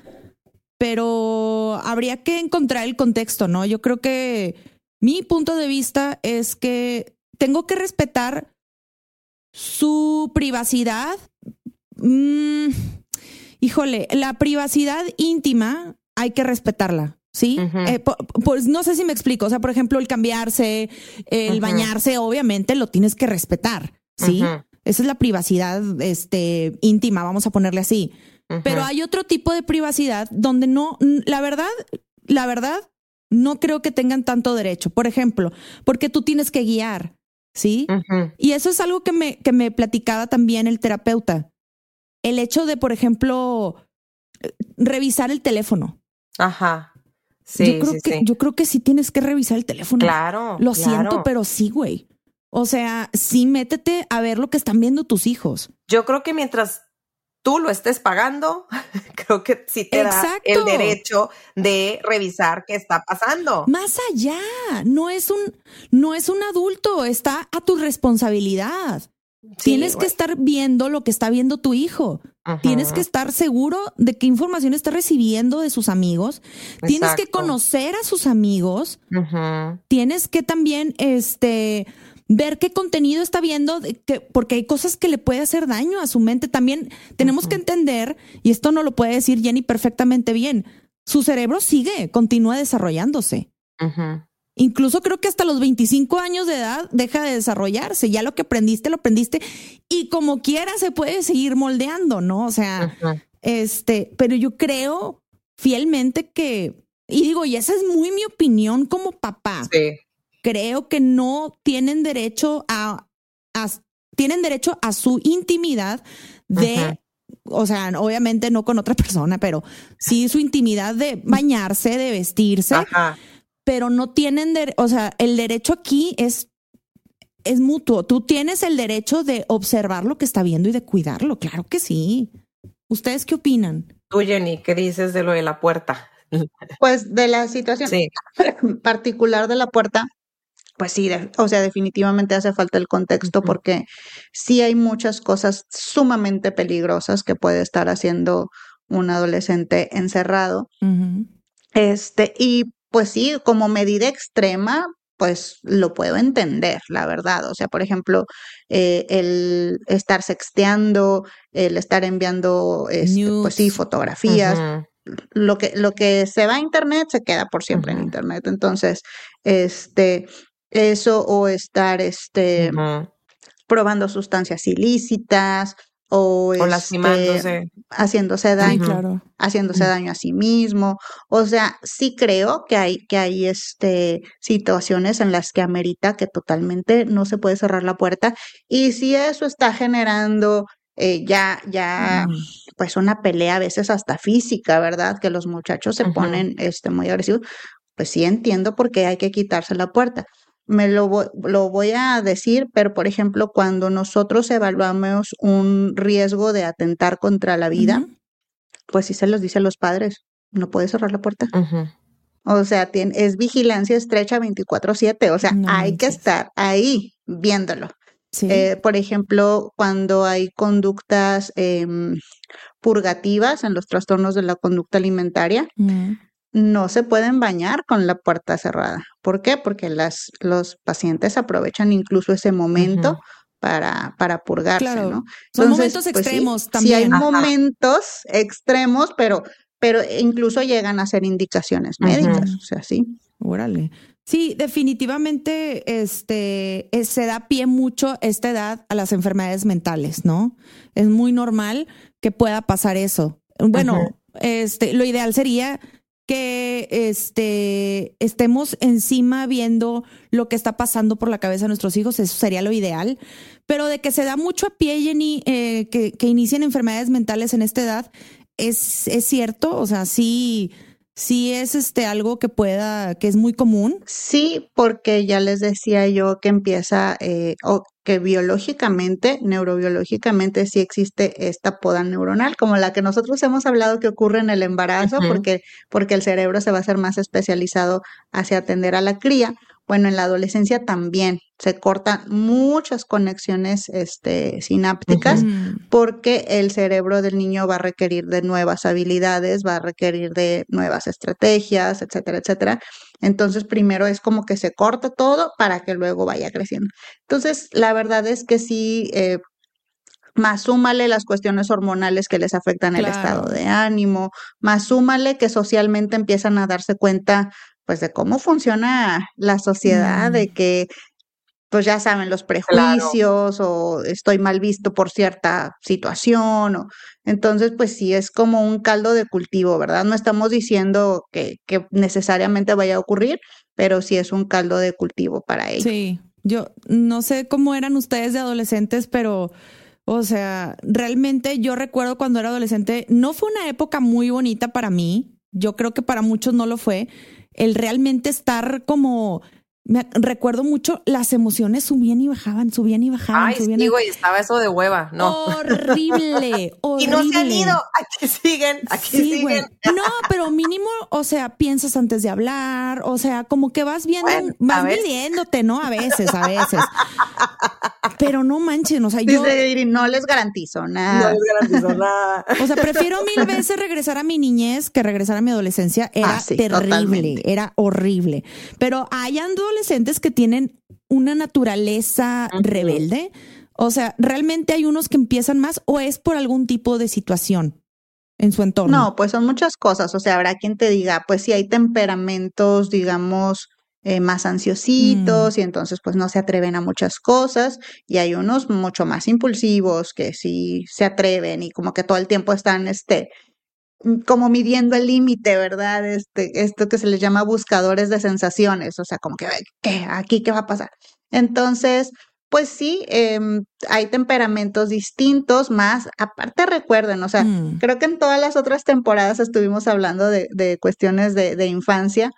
pero habría que encontrar el contexto, ¿no? Yo creo que mi punto de vista es que tengo que respetar su privacidad. Mm, híjole, la privacidad íntima hay que respetarla. ¿sí? Eh, pues no sé si me explico, o sea, por ejemplo, el cambiarse, el bañarse, obviamente lo tienes que respetar, ¿sí? Esa es la privacidad este, íntima, vamos a ponerle así. Pero hay otro tipo de privacidad donde no, la verdad, la verdad, no creo que tengan tanto derecho. Por ejemplo, porque tú tienes que guiar, ¿sí? Y eso es algo que me, que me platicaba también el terapeuta. El hecho de, por ejemplo, revisar el teléfono. Ajá yo creo que, Yo creo que sí tienes que revisar el teléfono. Claro. Lo siento, pero sí, güey. O sea, sí métete a ver lo que están viendo tus hijos. Yo creo que mientras tú lo estés pagando, creo que sí te da el derecho de revisar qué está pasando. Más allá, no es un, no es un adulto, está a tu responsabilidad. Tienes que estar viendo lo que está viendo tu hijo. Tienes que estar seguro de qué información está recibiendo de sus amigos. Tienes que conocer a sus amigos. Tienes que también este ver qué contenido está viendo, que, porque hay cosas que le puede hacer daño a su mente. También tenemos que entender, y esto no lo puede decir Jenny perfectamente bien, su cerebro sigue, continúa desarrollándose. Incluso creo que hasta los 25 años de edad deja de desarrollarse. Ya lo que aprendiste, lo aprendiste. Y como quiera se puede seguir moldeando, ¿no? O sea, este, pero yo creo fielmente que, y digo, y esa es muy mi opinión como papá. Sí. Creo que no tienen derecho a, tienen derecho a su intimidad de o sea, obviamente no con otra persona, pero sí su intimidad de bañarse, de vestirse. Ajá pero no tienen, o sea, el derecho aquí es, es mutuo. Tú tienes el derecho de observar lo que está viendo y de cuidarlo, claro que sí. ¿Ustedes qué opinan? Tú, Jenny, ¿qué dices de lo de la puerta? Pues de la situación particular de la puerta, pues sí, o sea, definitivamente hace falta el contexto porque sí hay muchas cosas sumamente peligrosas que puede estar haciendo un adolescente encerrado. Este, y pues sí, como medida extrema, pues lo puedo entender, la verdad. O sea, por ejemplo, eh, el estar sexteando, el estar enviando, este, pues sí, fotografías. Lo que, lo que se va a internet se queda por siempre en internet. Entonces, este, eso o estar, este, probando sustancias ilícitas, o, este, haciéndose daño, haciéndose daño a sí mismo. O sea, sí creo que hay, que hay este, situaciones en las que amerita que totalmente no se puede cerrar la puerta. Y si eso está generando eh, ya, ya, pues una pelea a veces hasta física, ¿verdad? Que los muchachos se ponen este, muy agresivos. Pues sí entiendo por qué hay que quitarse la puerta me lo, lo, voy a decir, pero por ejemplo, cuando nosotros evaluamos un riesgo de atentar contra la vida, pues sí se los dice a los padres, no puedes cerrar la puerta. O sea, tiene, es vigilancia estrecha 24/7, o sea, hay que estar ahí viéndolo. Eh, por ejemplo, cuando hay conductas em, purgativas en los trastornos de la conducta alimentaria, no se pueden bañar con la puerta cerrada. ¿Por qué? Porque las, los pacientes aprovechan incluso ese momento para, para purgarse, Claro, ¿no? son momentos pues, sí, extremos Sí, hay también. Ajá. momentos extremos, pero, pero incluso llegan a ser indicaciones médicas, o sea, sí. Órale. Sí, definitivamente este, se da pie mucho esta edad a las enfermedades mentales, ¿no? Es muy normal que pueda pasar eso. Bueno, este, lo ideal sería que este, estemos encima viendo lo que está pasando por la cabeza de nuestros hijos, eso sería lo ideal. Pero de que se da mucho a pie, Jenny, eh, que, que inician enfermedades mentales en esta edad, es, es cierto, o sea, sí, sí es este algo que pueda, que es muy común. Sí, porque ya les decía yo que empieza, eh, que biológicamente, neurobiológicamente, sí existe esta poda neuronal, como la que nosotros hemos hablado que ocurre en el embarazo, porque, porque el cerebro se va a hacer más especializado hacia atender a la cría. Bueno, en la adolescencia también se cortan muchas conexiones este, sinápticas porque el cerebro del niño va a requerir de nuevas habilidades, va a requerir de nuevas estrategias, etcétera, etcétera. Entonces, primero es como que se corta todo para que luego vaya creciendo. Entonces, la verdad es que sí, eh, más súmale las cuestiones hormonales que les afectan el estado de ánimo, más súmale que socialmente empiezan a darse cuenta, pues, de cómo funciona la sociedad, Mm. de que pues ya saben, los prejuicios o estoy mal visto por cierta situación. O, entonces, pues sí, es como un caldo de cultivo, ¿verdad? No estamos diciendo que, que necesariamente vaya a ocurrir, pero sí es un caldo de cultivo para ellos. Sí, yo no sé cómo eran ustedes de adolescentes, pero, o sea, realmente yo recuerdo cuando era adolescente, no fue una época muy bonita para mí, yo creo que para muchos no lo fue, el realmente estar como, me recuerdo mucho, las emociones subían y bajaban, subían y bajaban, Ay, subían sí, y güey, estaba eso de hueva, no. Horrible, horrible. Y no se han ido, aquí siguen, aquí Sí, güey. siguen. No, pero mínimo, o sea, piensas antes de hablar, o sea, como que vas viendo, Bueno, vas midiéndote, ¿no? A veces, a veces. Pero no manchen, o sea, yo, Dice no les garantizo No nada. les garantizo nada. o sea, prefiero mil veces regresar a mi niñez que regresar a mi adolescencia. Era Ah, sí, terrible, totalmente. era horrible. Pero hay adolescentes que tienen una naturaleza rebelde. O sea, realmente hay unos que empiezan más o es por algún tipo de situación en su entorno. No, pues son muchas cosas. O sea, habrá quien te diga, pues sí hay temperamentos, digamos, eh, más ansiositos y entonces pues no se atreven a muchas cosas y hay unos mucho más impulsivos que sí se atreven y como que todo el tiempo están, este, mm, como midiendo el límite, ¿verdad? Este, esto que se les llama buscadores de sensaciones, o sea, como que, "Ay, ¿qué? ¿Aquí qué va a pasar? Entonces, pues sí, em, hay temperamentos distintos, más, aparte recuerden, o sea, Mm. creo que en todas las otras temporadas estuvimos hablando de, de cuestiones de, de infancia,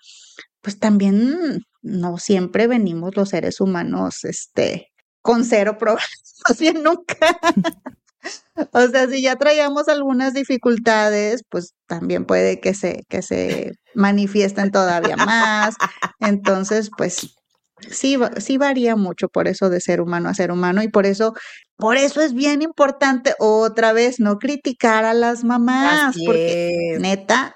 pues también no siempre venimos los seres humanos, este, con cero problemas, bien nunca. O sea, si ya traíamos algunas dificultades, pues también puede que se, que se manifiesten todavía más. Entonces, pues sí, sí varía mucho por eso de ser humano a ser humano y por eso, por eso es bien importante otra vez no criticar a las mamás, Así porque es. neta,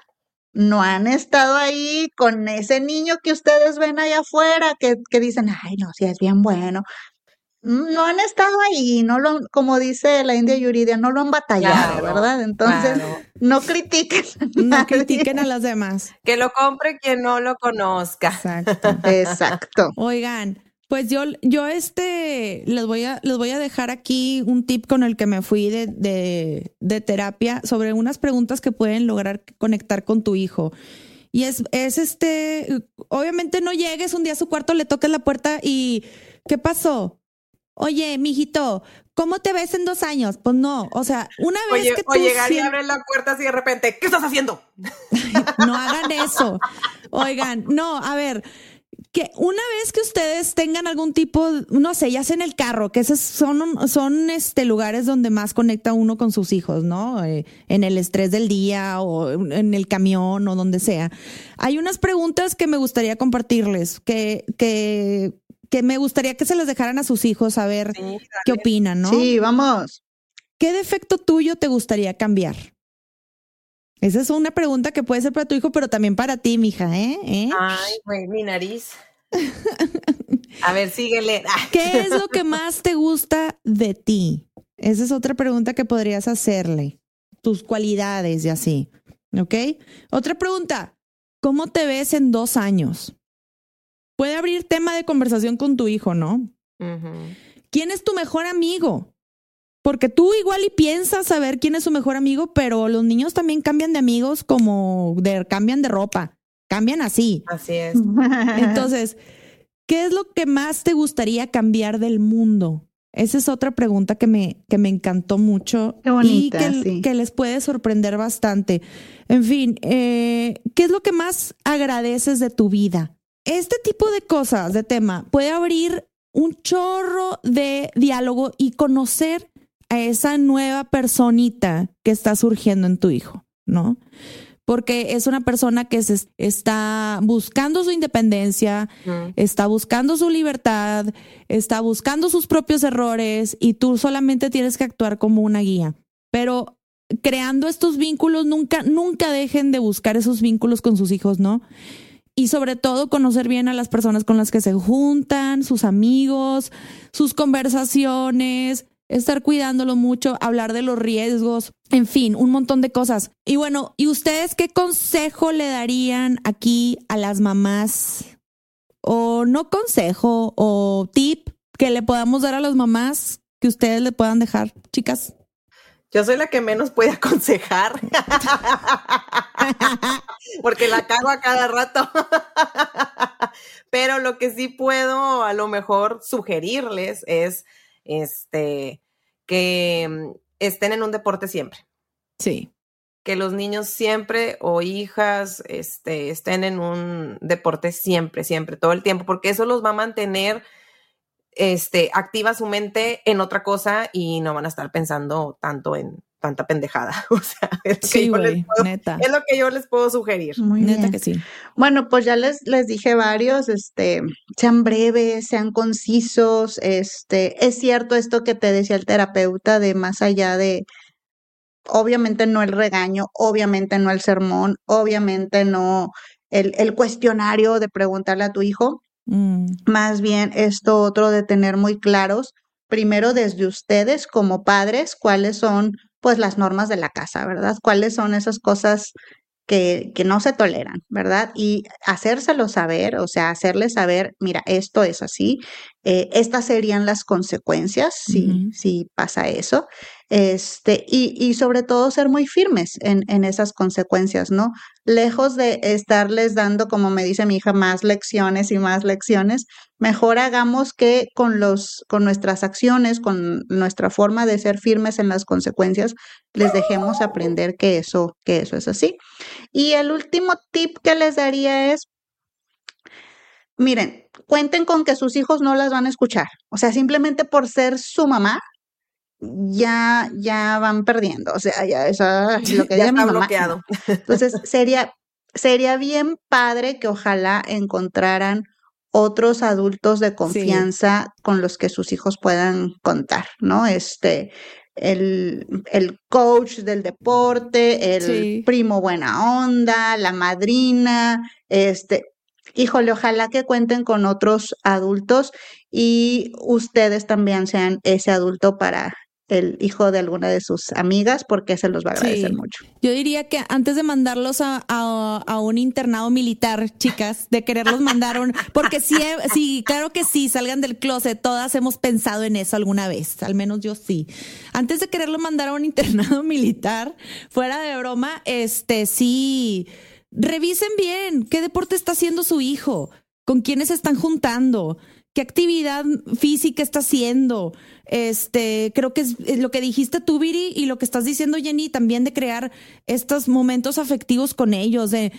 no han estado ahí con ese niño que ustedes ven allá afuera, que, que dicen, ay, no, si es bien bueno. No han estado ahí, no lo, han- como dice la India Yuridia, no lo han batallado, Claro, ¿verdad? Entonces, claro. no critiquen. No critiquen a las demás. Que lo compre quien no lo conozca. Exacto. Exacto. Oigan, pues yo, yo este les voy a, les voy a dejar aquí un tip con el que me fui de, de, de terapia sobre unas preguntas que pueden lograr conectar con tu hijo. Y es, es este, obviamente no llegues un día a su cuarto, le toques la puerta y ¿qué pasó? Oye, mijito, ¿cómo te ves en dos años? Pues no, o sea, una vez Oye, que tú o llegar y abres la puerta así de repente, ¿qué estás haciendo? no hagan eso. Oigan, no, a ver, que una vez que ustedes tengan algún tipo, no sé, ya sea en el carro, que esos son, son este lugares donde más conecta uno con sus hijos, ¿no? Eh, en el estrés del día o en el camión o donde sea. Hay unas preguntas que me gustaría compartirles, que, que, que me gustaría que se las dejaran a sus hijos a ver Sí, qué opinan, ¿no? Sí, vamos. ¿Qué defecto tuyo te gustaría cambiar? Esa es una pregunta que puede ser para tu hijo, pero también para ti, mija, ¿eh? ¿Eh? Ay, güey, mi nariz. A ver, síguele. ¿Qué es lo que más te gusta de ti? Esa es otra pregunta que podrías hacerle. Tus cualidades y así. ¿Ok? Otra pregunta. ¿Cómo te ves en dos años? Puede abrir tema de conversación con tu hijo, ¿no? ¿Quién es tu mejor amigo? Porque tú igual y piensas saber quién es su mejor amigo, pero los niños también cambian de amigos como de, cambian de ropa. Cambian así. Así es. Entonces, ¿qué es lo que más te gustaría cambiar del mundo? Esa es otra pregunta que me, que me encantó mucho Qué bonita, y que, sí. que les puede sorprender bastante. En fin, eh, ¿qué es lo que más agradeces de tu vida? Este tipo de cosas, de tema, puede abrir un chorro de diálogo y conocer a esa nueva personita que está surgiendo en tu hijo, ¿no? Porque es una persona que se está buscando su independencia, está buscando su libertad, está buscando sus propios errores y tú solamente tienes que actuar como una guía. Pero creando estos vínculos, nunca, nunca dejen de buscar esos vínculos con sus hijos, ¿no? Y sobre todo conocer bien a las personas con las que se juntan, sus amigos, sus conversaciones, estar cuidándolo mucho, hablar de los riesgos, en fin, un montón de cosas. Y bueno, ¿y ustedes qué consejo le darían aquí a las mamás? O no consejo, o tip que le podamos dar a las mamás que ustedes le puedan dejar, chicas. Yo soy la que menos puede aconsejar. Porque la cago a cada rato. Pero lo que sí puedo a lo mejor sugerirles es este que mm, estén en un deporte siempre. Sí. Que los niños siempre o hijas este, estén en un deporte siempre, siempre, todo el tiempo, porque eso los va a mantener este, activa su mente en otra cosa y no van a estar pensando tanto en tanta pendejada. O sea, es lo que, Sí, puedo, neta. es lo que yo les puedo sugerir. Muy Neta bien. que sí. Bueno, pues ya les, les dije varios, este, sean breves, sean concisos, este, es cierto esto que te decía el terapeuta de más allá de, obviamente no el regaño, obviamente no el sermón, obviamente no el, el cuestionario de preguntarle a tu hijo, Mm, más bien esto otro de tener muy claros, primero desde ustedes como padres, cuáles son pues las normas de la casa, ¿verdad? ¿Cuáles son esas cosas que, que no se toleran, ¿verdad? Y hacérselo saber, o sea, hacerles saber, mira, esto es así, eh, estas serían las consecuencias si, si pasa eso, este, y, y sobre todo ser muy firmes en, en esas consecuencias, ¿no? Lejos de estarles dando, como me dice mi hija, más lecciones y más lecciones, mejor hagamos que con los, con nuestras acciones, con nuestra forma de ser firmes en las consecuencias, les dejemos aprender que eso, que eso es así. Y el último tip que les daría es, miren, cuenten con que sus hijos no las van a escuchar. O sea, simplemente por ser su mamá, ya, ya van perdiendo. O sea, ya eso es lo que Ya dice mi está mamá. bloqueado. Entonces, sería, sería bien padre que ojalá encontraran otros adultos de confianza con los que sus hijos puedan contar, ¿no? Este, el, el coach del deporte, el Sí. primo buena onda, la madrina, este, híjole, ojalá que cuenten con otros adultos y ustedes también sean ese adulto para el hijo de alguna de sus amigas, porque se los va a agradecer Sí. mucho. Yo diría que antes de mandarlos a, a- a un internado militar, chicas, de quererlos mandar un... Porque sí, sí, claro que sí, salgan del closet. Todas hemos pensado en eso alguna vez, al menos yo sí. Antes de quererlos mandar a un internado militar, fuera de broma, este sí, revisen bien qué deporte está haciendo su hijo, con quiénes se están juntando. ¿Qué actividad física está haciendo? Este, creo que es lo que dijiste tú, Viri, y lo que estás diciendo, Jenny, también de crear estos momentos afectivos con ellos, de,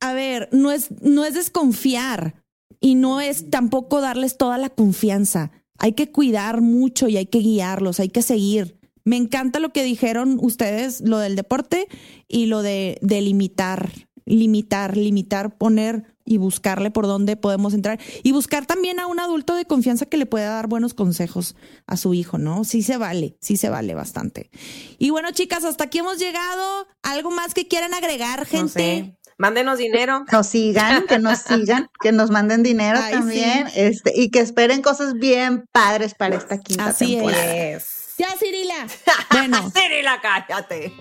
a ver, no es, no es desconfiar y no es tampoco darles toda la confianza. Hay que cuidar mucho y hay que guiarlos, hay que seguir. Me encanta lo que dijeron ustedes, lo del deporte y lo de delimitar limitar, limitar, poner y buscarle por dónde podemos entrar. Y buscar también a un adulto de confianza que le pueda dar buenos consejos a su hijo, ¿no? Sí se vale, sí se vale bastante. Y bueno, chicas, hasta aquí hemos llegado. ¿Algo más que quieran agregar, gente? No sé. Mándenos dinero. Nos sigan, que nos sigan, que nos manden dinero Ay, también, este, y que esperen cosas bien padres para esta quinta Así es. temporada. Ya, Cirila. Bueno, Cirila, cállate.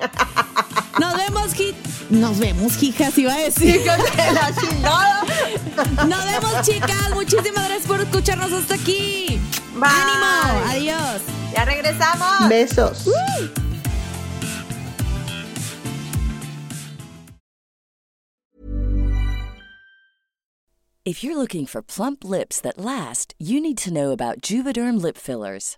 nos vemos, hi- Nos vemos, hijas, iba a decir. la chingada. Nos vemos, chicas. Muchísimas gracias por escucharnos hasta aquí. Bye. ¡Ánimo! Adiós. Ya regresamos. Besos. If you're looking for plump lips that last, you need to know about Juvederm lip fillers.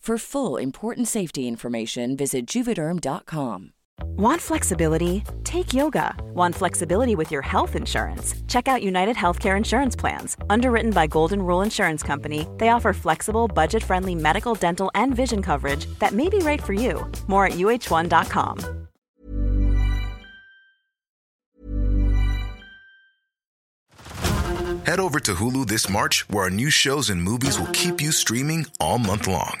For full important safety information, visit juvederm.com. Want flexibility? Take yoga. Want flexibility with your health insurance? Check out United Healthcare Insurance Plans. Underwritten by Golden Rule Insurance Company, they offer flexible, budget friendly medical, dental, and vision coverage that may be right for you. More at uh1.com. Head over to Hulu this March, where our new shows and movies will keep you streaming all month long.